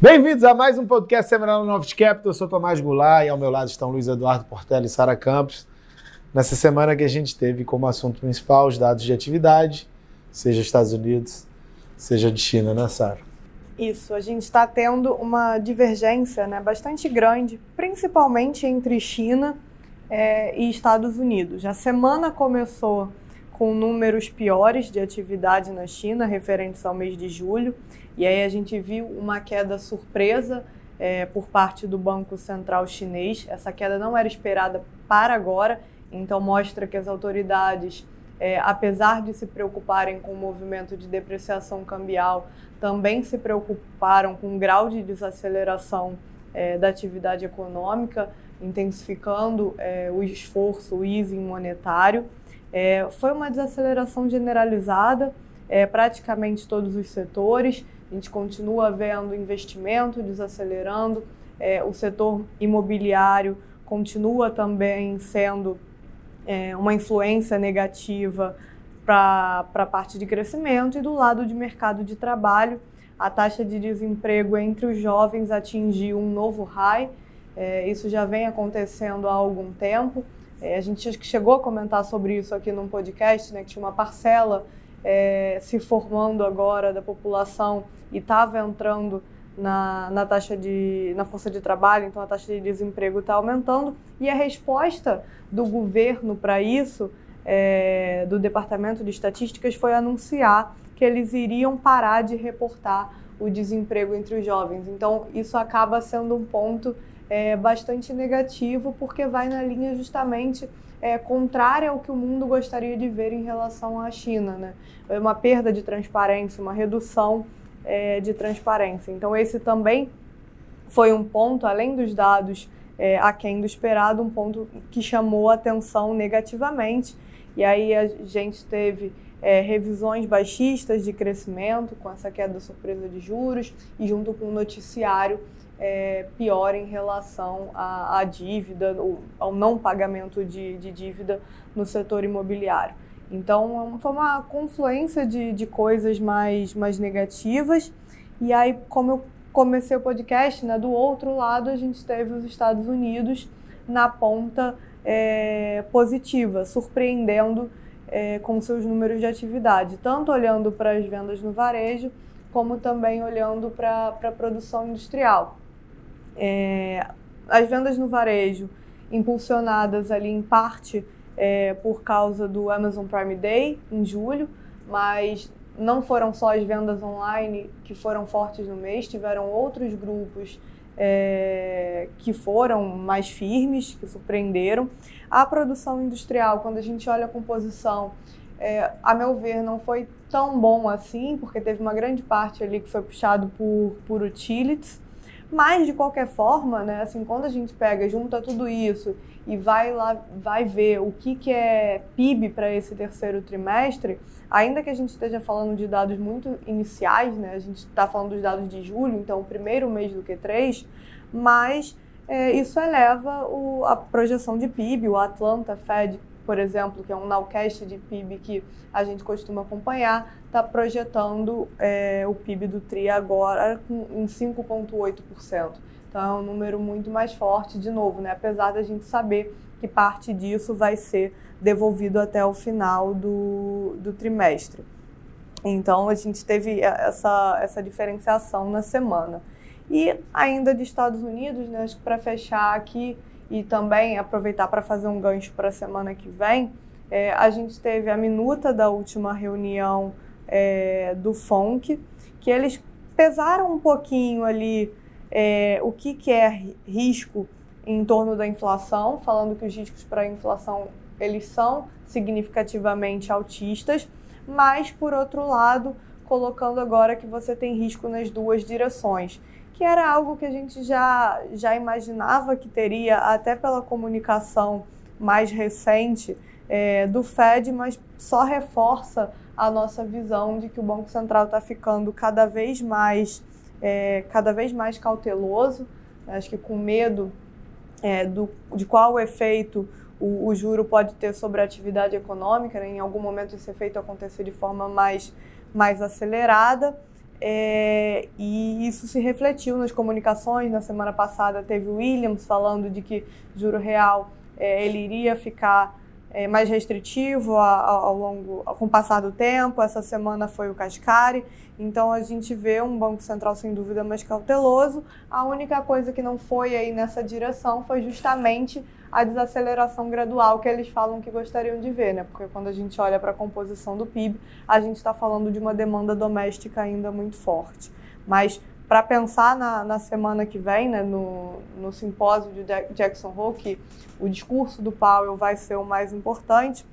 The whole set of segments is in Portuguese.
Bem-vindos a mais um podcast semanal no Novos Capital. Eu sou Tomás Goulart e ao meu lado estão Luiz Eduardo Portela e Sara Campos. Nessa semana que a gente teve como assunto principal os dados de atividade, seja Estados Unidos, seja de China, né, Sara? Isso, a gente está tendo uma divergência né, bastante grande, principalmente entre China é, e Estados Unidos. A semana começou com números piores de atividade na China, referentes ao mês de julho. E aí a gente viu uma queda surpresa é, por parte do Banco Central Chinês. Essa queda não era esperada para agora, então mostra que as autoridades, é, apesar de se preocuparem com o movimento de depreciação cambial, também se preocuparam com o grau de desaceleração é, da atividade econômica, intensificando é, o esforço, o easing monetário. É, foi uma desaceleração generalizada, é, praticamente todos os setores. A gente continua vendo investimento desacelerando, é, o setor imobiliário continua também sendo é, uma influência negativa para a parte de crescimento e do lado de mercado de trabalho, a taxa de desemprego entre os jovens atingiu um novo high. É, isso já vem acontecendo há algum tempo. É, a gente chegou a comentar sobre isso aqui num podcast, né, que tinha uma parcela é, se formando agora da população e estava entrando na, na taxa de na força de trabalho, então a taxa de desemprego está aumentando e a resposta do governo para isso, é, do Departamento de Estatísticas, foi anunciar que eles iriam parar de reportar o desemprego entre os jovens. Então isso acaba sendo um ponto é, bastante negativo porque vai na linha justamente é, contrária ao que o mundo gostaria de ver em relação à China, né? É uma perda de transparência, uma redução é, de transparência. Então, esse também foi um ponto, além dos dados é, aquém do esperado, um ponto que chamou a atenção negativamente. E aí a gente teve é, revisões baixistas de crescimento, com essa queda surpresa de juros, e junto com o noticiário é, pior em relação à, à dívida, ou ao não pagamento de, de, dívida no setor imobiliário. Então, foi uma confluência de, de coisas mais, mais negativas. E aí, como eu comecei o podcast, né, do outro lado, a gente teve os Estados Unidos na ponta é, positiva, surpreendendo é, com seus números de atividade, tanto olhando para as vendas no varejo, como também olhando para a produção industrial. É, as vendas no varejo, impulsionadas ali em parte é, por causa do Amazon Prime Day em julho, mas não foram só as vendas online que foram fortes no mês, tiveram outros grupos é, que foram mais firmes, que surpreenderam. A produção industrial, quando a gente olha a composição, é, a meu ver, não foi tão bom assim, porque teve uma grande parte ali que foi puxado por, por utilities, mas, de qualquer forma, né, assim, quando a gente pega, junta tudo isso e vai lá, vai ver o que, que é PIB para esse terceiro trimestre, ainda que a gente esteja falando de dados muito iniciais, né, a gente está falando dos dados de julho, então o primeiro mês do Q3, mas é, isso eleva o, a projeção de PIB, o Atlanta Fed por exemplo, que é um nowcast de PIB que a gente costuma acompanhar, está projetando é, o PIB do TRI agora em 5,8%. Então é um número muito mais forte, de novo, né? apesar da gente saber que parte disso vai ser devolvido até o final do, do trimestre. Então a gente teve essa, essa diferenciação na semana. E ainda de Estados Unidos, né, acho que para fechar aqui, e também aproveitar para fazer um gancho para a semana que vem, é, a gente teve a minuta da última reunião é, do FONC, que eles pesaram um pouquinho ali é, o que, que é risco em torno da inflação, falando que os riscos para a inflação eles são significativamente altistas, mas por outro lado, colocando agora que você tem risco nas duas direções que era algo que a gente já, já imaginava que teria, até pela comunicação mais recente é, do Fed, mas só reforça a nossa visão de que o Banco Central está ficando cada vez mais, é, cada vez mais cauteloso, acho que com medo é, do, de qual o efeito o, o, juro pode ter sobre a atividade econômica, né? em algum momento esse efeito acontecer de forma mais, mais acelerada. É, e isso se refletiu nas comunicações. Na semana passada teve o Williams falando de que juro real é, ele iria ficar é, mais restritivo ao, longo, com o passar do tempo. Essa semana foi o Cascari. Então a gente vê um Banco Central sem dúvida mais cauteloso. A única coisa que não foi aí nessa direção foi justamente a desaceleração gradual que eles falam que gostariam de ver, né? Porque quando a gente olha para a composição do PIB, a gente está falando de uma demanda doméstica ainda muito forte. Mas para pensar na, na, semana que vem, né, no, no simpósio de Jackson Hole, que o discurso do Powell vai ser o mais importante,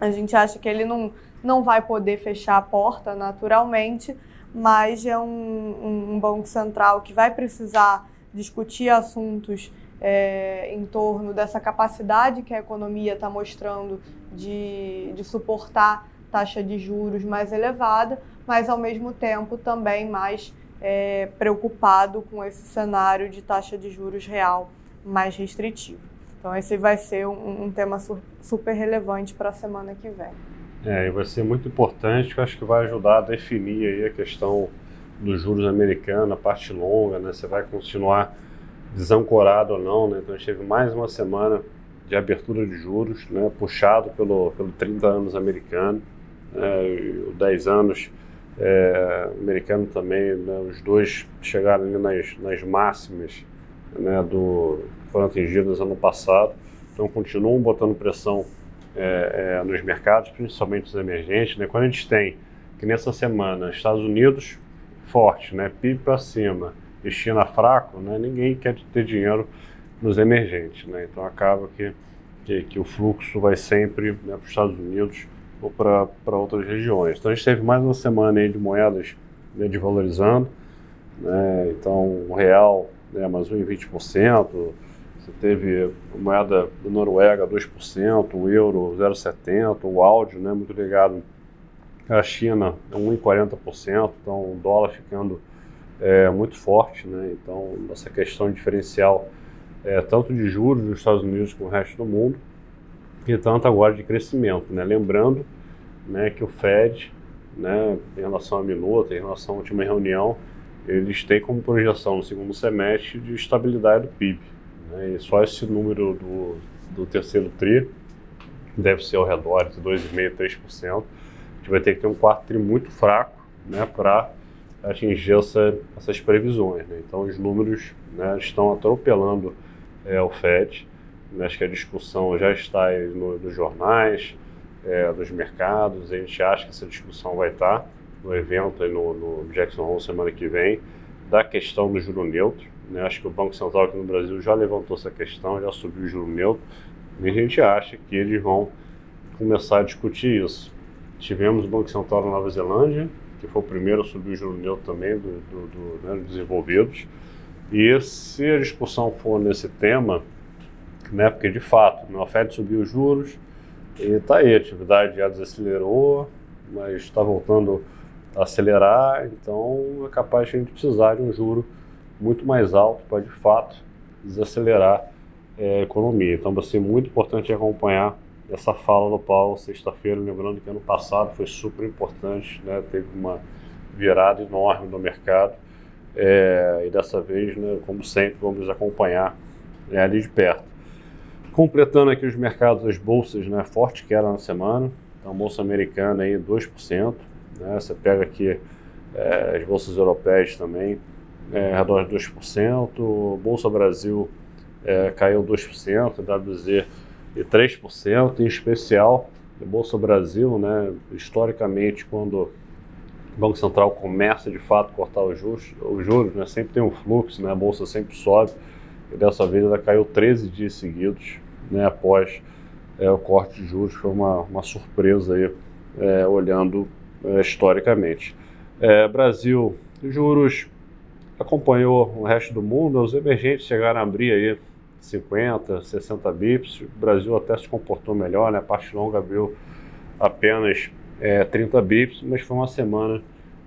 a gente acha que ele não, não vai poder fechar a porta naturalmente, mas é um, um, banco central que vai precisar discutir assuntos é, em torno dessa capacidade que a economia está mostrando de, de suportar taxa de juros mais elevada, mas ao mesmo tempo também mais é, preocupado com esse cenário de taxa de juros real mais restritivo. Então esse vai ser um, um tema super relevante para a semana que vem. É, e vai ser muito importante, que acho que vai ajudar a definir aí a questão dos juros americanos, a parte longa, né? Você vai continuar desancorado ou não, né? Então a gente teve mais uma semana de abertura de juros, né? Puxado pelo, pelo 30 anos americano, né? 10 anos é, americano também, né, os dois chegaram nas, nas máximas né, do, foram atingidas ano passado, então continuam botando pressão é, é, nos mercados, principalmente os emergentes. Né? Quando a gente tem que nessa semana Estados Unidos forte, né, PIB para cima e China fraco, né, ninguém quer ter dinheiro nos emergentes. Né? Então acaba que, que, que o fluxo vai sempre né, para os Estados Unidos ou para outras regiões. Então a gente teve mais uma semana aí de moedas né, desvalorizando, né, então o real né, mais 1,20%, você teve a moeda da Noruega 2%, o euro 0,70%, o áudio né, muito ligado à China 1,40%, então o dólar ficando é, muito forte, né, então essa questão diferencial é, tanto de juros dos Estados Unidos como o resto do mundo, e tanto agora de crescimento. Né? Lembrando né, que o Fed, né, em relação à minuta, em relação à última reunião, eles têm como projeção no segundo semestre de estabilidade do PIB. Né, e só esse número do, do terceiro TRI deve ser ao redor de 2,5%, 3%. A gente vai ter que ter um quarto TRI muito fraco né, para atingir essa, essas previsões. Né? Então, os números né, estão atropelando é, o FED. Acho que a discussão já está no, nos jornais, é, dos mercados. A gente acha que essa discussão vai estar no evento no, no Jackson Hole semana que vem, da questão do juro neutro. Né? Acho que o Banco Central aqui no Brasil já levantou essa questão, já subiu o juro neutro. E a gente acha que eles vão começar a discutir isso. Tivemos o Banco Central na Nova Zelândia, que foi o primeiro a subir o juro neutro também do, do, do né, desenvolvidos. E se a discussão for nesse tema, né, porque de fato, né, a Fed subiu os juros, e tá aí, a atividade já desacelerou, mas está voltando a acelerar, então é capaz de a gente precisar de um juro muito mais alto para de fato desacelerar é, a economia. Então vai ser muito importante acompanhar essa fala do Paulo sexta-feira, lembrando que ano passado foi super importante, né? teve uma virada enorme no mercado é, e dessa vez, né, como sempre, vamos acompanhar é, ali de perto. Completando aqui os mercados, as bolsas, né, forte queda na semana. Então, bolsa americana aí 2%. Né, você pega aqui é, as bolsas europeias também, é, redor de 2%. Bolsa Brasil é, caiu 2%, WZ e 3%. Em especial, Bolsa Brasil, né, historicamente, quando o Banco Central começa de fato a cortar os juros, os juros né, sempre tem um fluxo, né, a Bolsa sempre sobe. E dessa vez ela caiu 13 dias seguidos né, após é, o corte de juros, foi uma, uma surpresa aí, é, olhando é, historicamente. É, Brasil, juros acompanhou o resto do mundo, os emergentes chegaram a abrir aí 50, 60 bips, o Brasil até se comportou melhor, né, a parte longa abriu apenas é, 30 bips, mas foi uma semana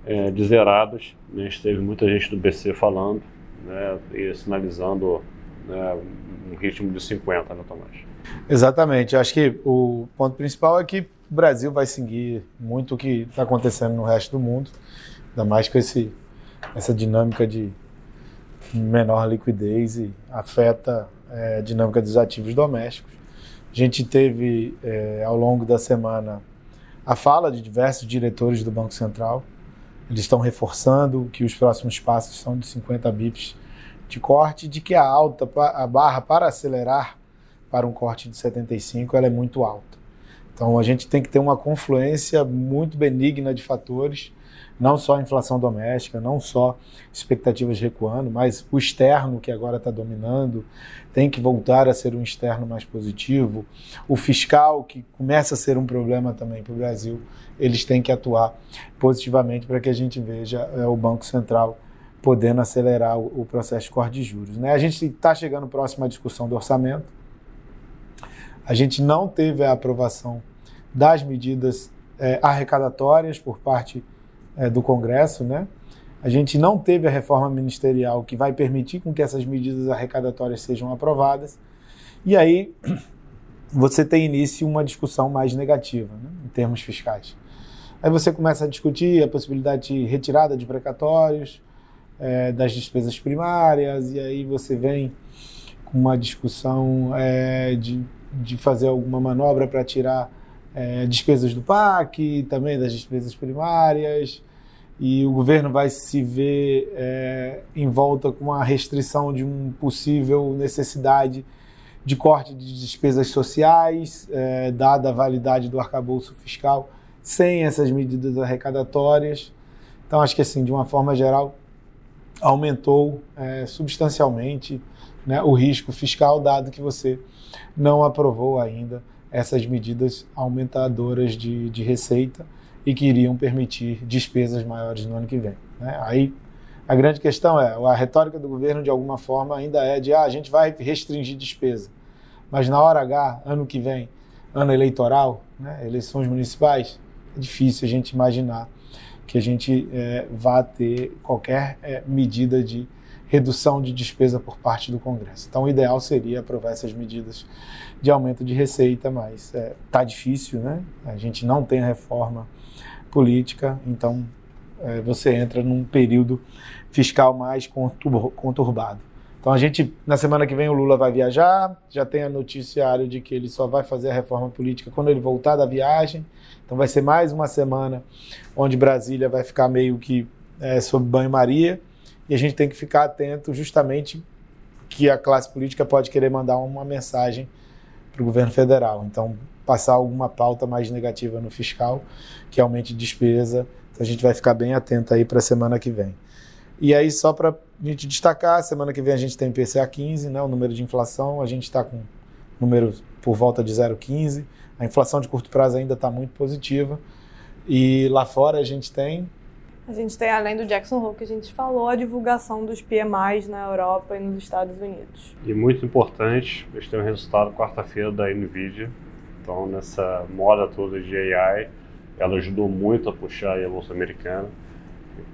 é, de zeradas, né, teve muita gente do BC falando né, e sinalizando né, um ritmo de 50, né, Tomás? Exatamente. Acho que o ponto principal é que o Brasil vai seguir muito o que está acontecendo no resto do mundo. Ainda mais com esse, essa dinâmica de menor liquidez e afeta é, a dinâmica dos ativos domésticos. A gente teve, é, ao longo da semana, a fala de diversos diretores do Banco Central. Eles estão reforçando que os próximos passos são de 50 bips de corte, de que a alta, a barra para acelerar para um corte de 75, ela é muito alta. Então a gente tem que ter uma confluência muito benigna de fatores não só inflação doméstica, não só expectativas recuando, mas o externo que agora está dominando tem que voltar a ser um externo mais positivo. O fiscal, que começa a ser um problema também para o Brasil, eles têm que atuar positivamente para que a gente veja é, o Banco Central podendo acelerar o, o processo de corte de juros. Né? A gente está chegando próximo à discussão do orçamento. A gente não teve a aprovação das medidas é, arrecadatórias por parte é, do Congresso, né? A gente não teve a reforma ministerial que vai permitir com que essas medidas arrecadatórias sejam aprovadas. E aí você tem início uma discussão mais negativa, né, em termos fiscais. Aí você começa a discutir a possibilidade de retirada de precatórios, é, das despesas primárias, e aí você vem com uma discussão é, de, de fazer alguma manobra para tirar é, despesas do PAC, também das despesas primárias e o governo vai se ver é, em volta com a restrição de uma possível necessidade de corte de despesas sociais, é, dada a validade do arcabouço fiscal, sem essas medidas arrecadatórias. Então, acho que, assim, de uma forma geral, aumentou é, substancialmente né, o risco fiscal, dado que você não aprovou ainda essas medidas aumentadoras de, de receita e que iriam permitir despesas maiores no ano que vem. Né? Aí a grande questão é, a retórica do governo de alguma forma ainda é de ah, a gente vai restringir despesa, mas na hora H, ano que vem, ano eleitoral, né, eleições municipais, é difícil a gente imaginar que a gente é, vá ter qualquer é, medida de redução de despesa por parte do Congresso. Então, o ideal seria aprovar essas medidas de aumento de receita, mas está é, difícil, né? A gente não tem reforma política, então é, você entra num período fiscal mais conturbado. Então a gente, na semana que vem o Lula vai viajar, já tem a noticiário de que ele só vai fazer a reforma política quando ele voltar da viagem. Então vai ser mais uma semana onde Brasília vai ficar meio que é, sob banho-maria e a gente tem que ficar atento justamente que a classe política pode querer mandar uma mensagem para o governo federal. Então passar alguma pauta mais negativa no fiscal, que aumente despesa. Então a gente vai ficar bem atento aí para a semana que vem. E aí, só para a gente destacar, semana que vem a gente tem PCA 15, né, o número de inflação, a gente está com números por volta de 0,15. A inflação de curto prazo ainda está muito positiva. E lá fora a gente tem. A gente tem, além do Jackson Hole que a gente falou, a divulgação dos PMIs na Europa e nos Estados Unidos. E muito importante, a gente tem o resultado quarta-feira da NVIDIA, então, nessa moda toda de AI, ela ajudou muito a puxar a bolsa americana.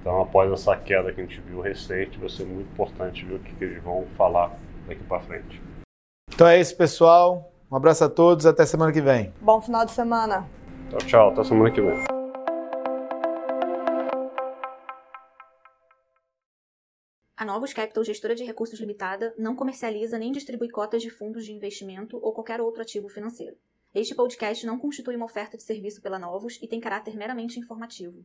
Então, após essa queda que a gente viu recente, vai ser muito importante ver o que, que eles vão falar daqui para frente. Então é isso, pessoal. Um abraço a todos, até semana que vem. Bom final de semana. Tchau, tchau, até semana que vem. A Novos Capital, gestora de recursos limitada, não comercializa nem distribui cotas de fundos de investimento ou qualquer outro ativo financeiro. Este podcast não constitui uma oferta de serviço pela Novos e tem caráter meramente informativo.